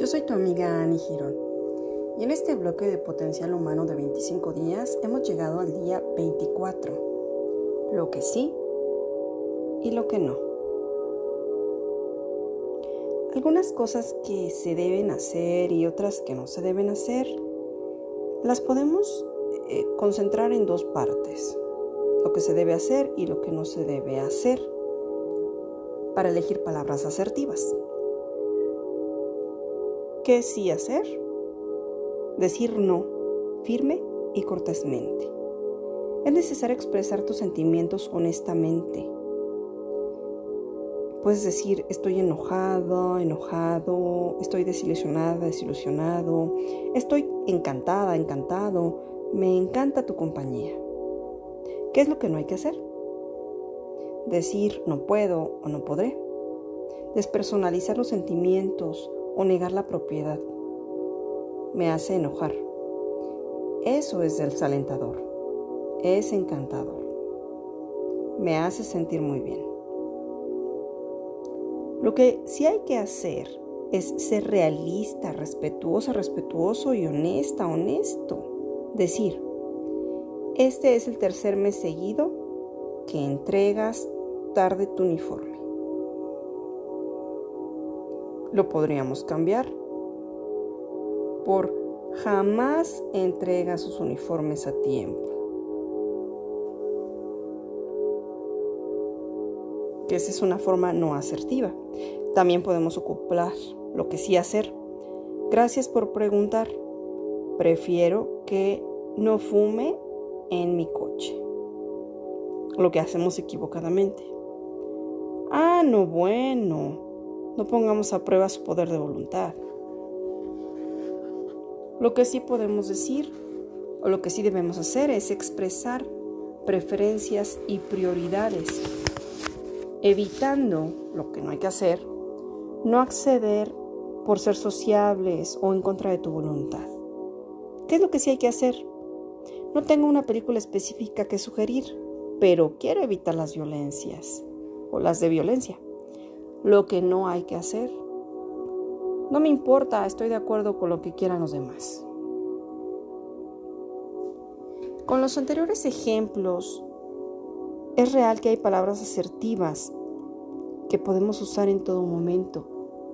Yo soy tu amiga Annie Girón y en este bloque de potencial humano de 25 días hemos llegado al día 24. Lo que sí y lo que no. Algunas cosas que se deben hacer y otras que no se deben hacer las podemos eh, concentrar en dos partes. Lo que se debe hacer y lo que no se debe hacer para elegir palabras asertivas. ¿Qué sí hacer? Decir no, firme y cortésmente. Es necesario expresar tus sentimientos honestamente. Puedes decir estoy enojado, enojado, estoy desilusionada, desilusionado, estoy encantada, encantado, me encanta tu compañía. ¿Qué es lo que no hay que hacer? Decir no puedo o no podré. Despersonalizar los sentimientos o negar la propiedad. Me hace enojar. Eso es desalentador. Es encantador. Me hace sentir muy bien. Lo que sí hay que hacer es ser realista, respetuosa, respetuoso y honesta, honesto. Decir, este es el tercer mes seguido que entregas tarde tu uniforme lo podríamos cambiar por jamás entrega sus uniformes a tiempo. Que esa es una forma no asertiva. También podemos ocupar lo que sí hacer. Gracias por preguntar. Prefiero que no fume en mi coche. Lo que hacemos equivocadamente. Ah, no, bueno. No pongamos a prueba su poder de voluntad. Lo que sí podemos decir o lo que sí debemos hacer es expresar preferencias y prioridades, evitando lo que no hay que hacer, no acceder por ser sociables o en contra de tu voluntad. ¿Qué es lo que sí hay que hacer? No tengo una película específica que sugerir, pero quiero evitar las violencias o las de violencia lo que no hay que hacer. No me importa, estoy de acuerdo con lo que quieran los demás. Con los anteriores ejemplos, es real que hay palabras asertivas que podemos usar en todo momento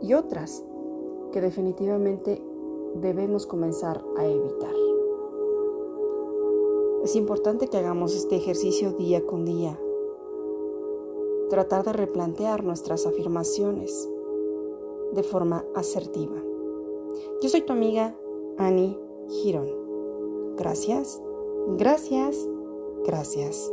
y otras que definitivamente debemos comenzar a evitar. Es importante que hagamos este ejercicio día con día tratar de replantear nuestras afirmaciones de forma asertiva. Yo soy tu amiga Annie Girón. Gracias, gracias, gracias.